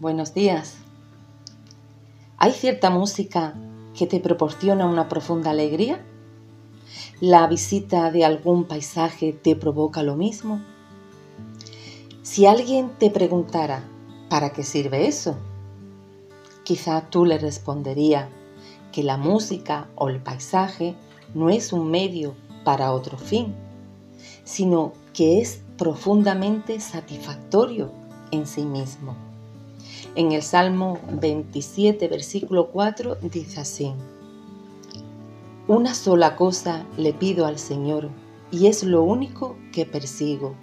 Buenos días. ¿Hay cierta música que te proporciona una profunda alegría? ¿La visita de algún paisaje te provoca lo mismo? Si alguien te preguntara, ¿para qué sirve eso? Quizá tú le respondería que la música o el paisaje no es un medio para otro fin, sino que es profundamente satisfactorio en sí mismo. En el Salmo 27, versículo 4 dice así, Una sola cosa le pido al Señor y es lo único que persigo.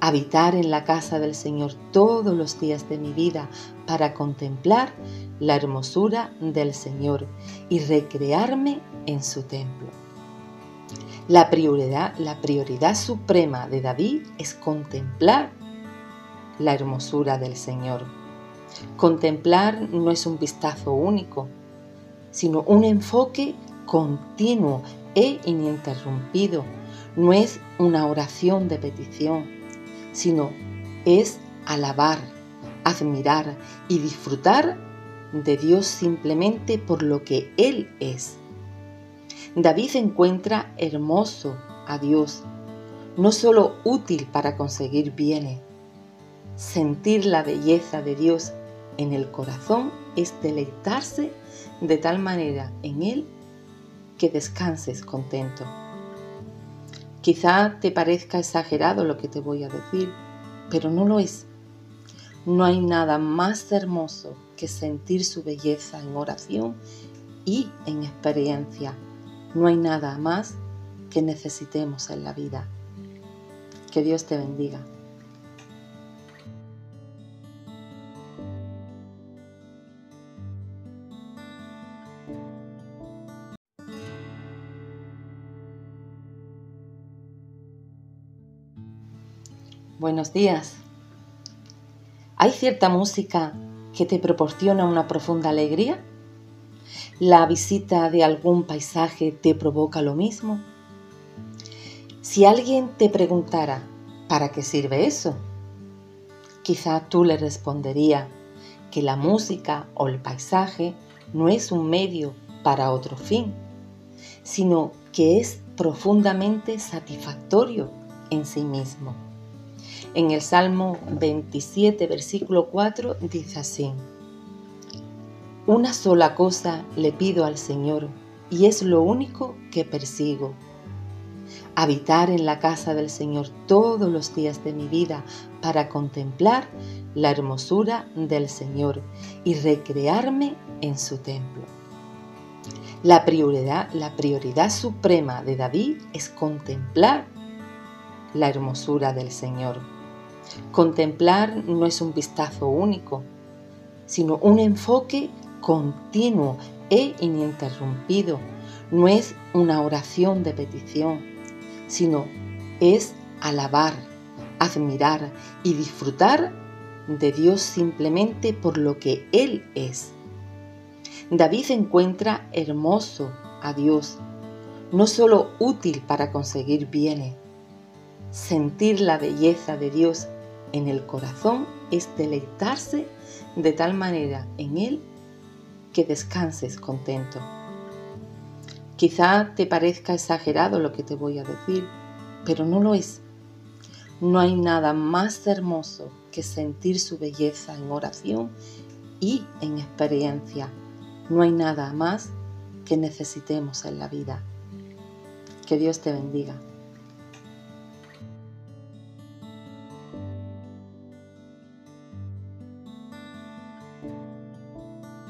Habitar en la casa del Señor todos los días de mi vida para contemplar la hermosura del Señor y recrearme en su templo. La prioridad, la prioridad suprema de David es contemplar la hermosura del Señor. Contemplar no es un vistazo único, sino un enfoque continuo e ininterrumpido. No es una oración de petición, sino es alabar, admirar y disfrutar de Dios simplemente por lo que Él es. David encuentra hermoso a Dios, no solo útil para conseguir bienes, Sentir la belleza de Dios en el corazón es deleitarse de tal manera en Él que descanses contento. Quizá te parezca exagerado lo que te voy a decir, pero no lo es. No hay nada más hermoso que sentir su belleza en oración y en experiencia. No hay nada más que necesitemos en la vida. Que Dios te bendiga. Buenos días. ¿Hay cierta música que te proporciona una profunda alegría? ¿La visita de algún paisaje te provoca lo mismo? Si alguien te preguntara, ¿para qué sirve eso? Quizá tú le respondería que la música o el paisaje no es un medio para otro fin, sino que es profundamente satisfactorio en sí mismo. En el Salmo 27, versículo 4 dice así, Una sola cosa le pido al Señor y es lo único que persigo. Habitar en la casa del Señor todos los días de mi vida para contemplar la hermosura del Señor y recrearme en su templo. La prioridad, la prioridad suprema de David es contemplar la hermosura del Señor. Contemplar no es un vistazo único, sino un enfoque continuo e ininterrumpido. No es una oración de petición, sino es alabar, admirar y disfrutar de Dios simplemente por lo que Él es. David encuentra hermoso a Dios, no solo útil para conseguir bienes, sentir la belleza de Dios en el corazón es deleitarse de tal manera en Él que descanses contento. Quizá te parezca exagerado lo que te voy a decir, pero no lo es. No hay nada más hermoso que sentir su belleza en oración y en experiencia. No hay nada más que necesitemos en la vida. Que Dios te bendiga.